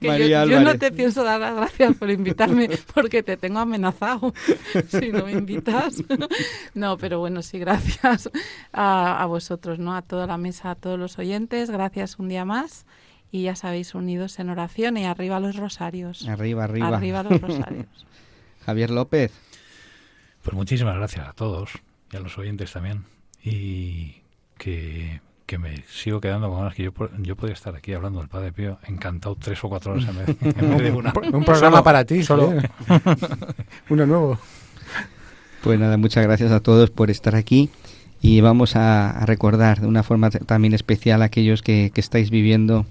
Que María yo, yo no te pienso dar las gracias por invitarme porque te tengo amenazado [laughs] si no me invitas. No, pero bueno, sí, gracias a, a vosotros, ¿no? A toda la mesa, a todos los oyentes. Gracias un día más. Y ya sabéis, unidos en oración y arriba los rosarios. Arriba, arriba. Arriba los rosarios. [laughs] Javier López, Pues muchísimas gracias a todos y a los oyentes también. Y que, que me sigo quedando con ganas que yo, yo podría estar aquí hablando del Padre Pío encantado tres o cuatro horas en vez, en vez de una. [laughs] Un programa Solo- para ti, Solo. ¿eh? [laughs] Uno nuevo. pues nada, muchas gracias a todos por estar aquí y vamos a, a recordar de una forma también especial a aquellos que, que estáis viviendo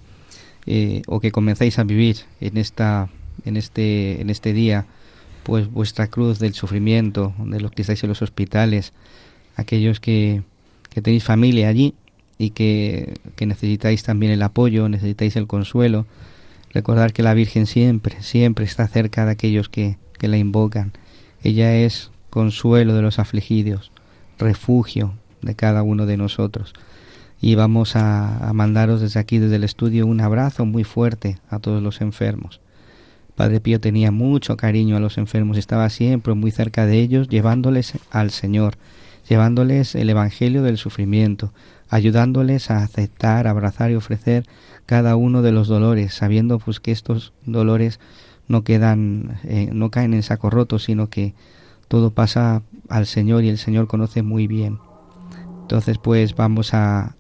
eh, o que comenzáis a vivir en esta en este en este día pues vuestra cruz del sufrimiento de los que estáis en los hospitales aquellos que, que tenéis familia allí y que, que necesitáis también el apoyo necesitáis el consuelo. Recordar que la Virgen siempre siempre está cerca de aquellos que, que la invocan. Ella es consuelo de los afligidos refugio de cada uno de nosotros. Y vamos a, a mandaros desde aquí, desde el estudio, un abrazo muy fuerte a todos los enfermos. Padre Pío tenía mucho cariño a los enfermos, estaba siempre muy cerca de ellos, llevándoles al Señor, llevándoles el Evangelio del sufrimiento, ayudándoles a aceptar, abrazar y ofrecer cada uno de los dolores, sabiendo pues que estos dolores no quedan, eh, no caen en saco roto, sino que todo pasa al Señor y el Señor conoce muy bien. Entonces pues vamos a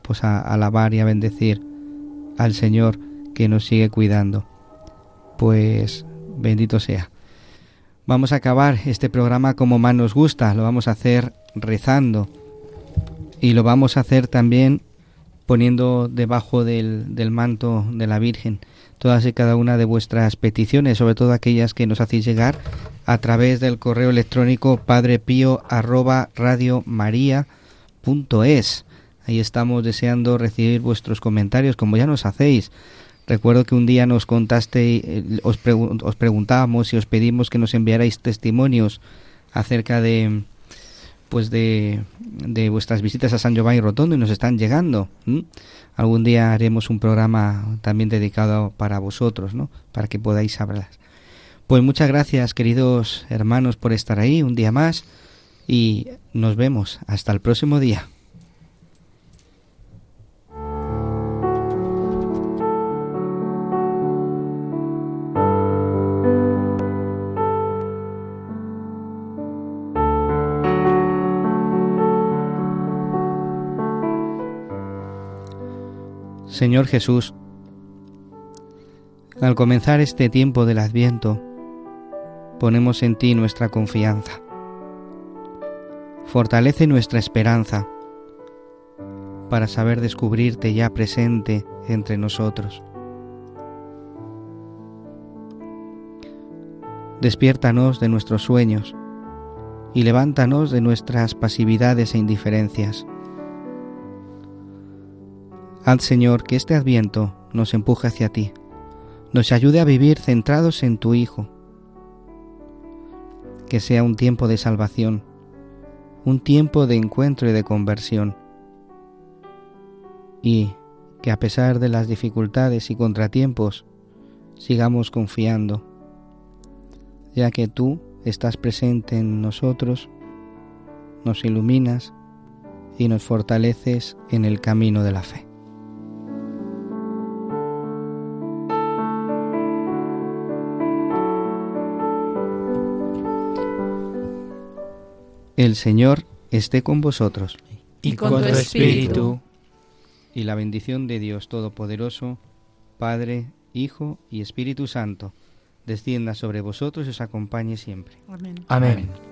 pues a alabar y a bendecir al Señor que nos sigue cuidando. Pues bendito sea. Vamos a acabar este programa como más nos gusta, lo vamos a hacer rezando y lo vamos a hacer también poniendo debajo del, del manto de la Virgen todas y cada una de vuestras peticiones, sobre todo aquellas que nos hacéis llegar a través del correo electrónico padrepío arroba radiomaria.es. Ahí estamos deseando recibir vuestros comentarios, como ya nos hacéis. Recuerdo que un día nos contaste, eh, os, os preguntábamos y os pedimos que nos enviarais testimonios acerca de pues de, de vuestras visitas a San Giovanni Rotondo y nos están llegando. ¿m? Algún día haremos un programa también dedicado para vosotros, ¿no? Para que podáis hablar. Pues muchas gracias, queridos hermanos, por estar ahí un día más y nos vemos hasta el próximo día. Señor Jesús, al comenzar este tiempo del Adviento, ponemos en ti nuestra confianza. Fortalece nuestra esperanza para saber descubrirte ya presente entre nosotros. Despiértanos de nuestros sueños y levántanos de nuestras pasividades e indiferencias. Haz, Señor, que este adviento nos empuje hacia ti, nos ayude a vivir centrados en tu Hijo, que sea un tiempo de salvación, un tiempo de encuentro y de conversión, y que a pesar de las dificultades y contratiempos, sigamos confiando, ya que tú estás presente en nosotros, nos iluminas y nos fortaleces en el camino de la fe. El Señor esté con vosotros. Y con tu espíritu. Y la bendición de Dios Todopoderoso, Padre, Hijo y Espíritu Santo, descienda sobre vosotros y os acompañe siempre. Amén. Amén.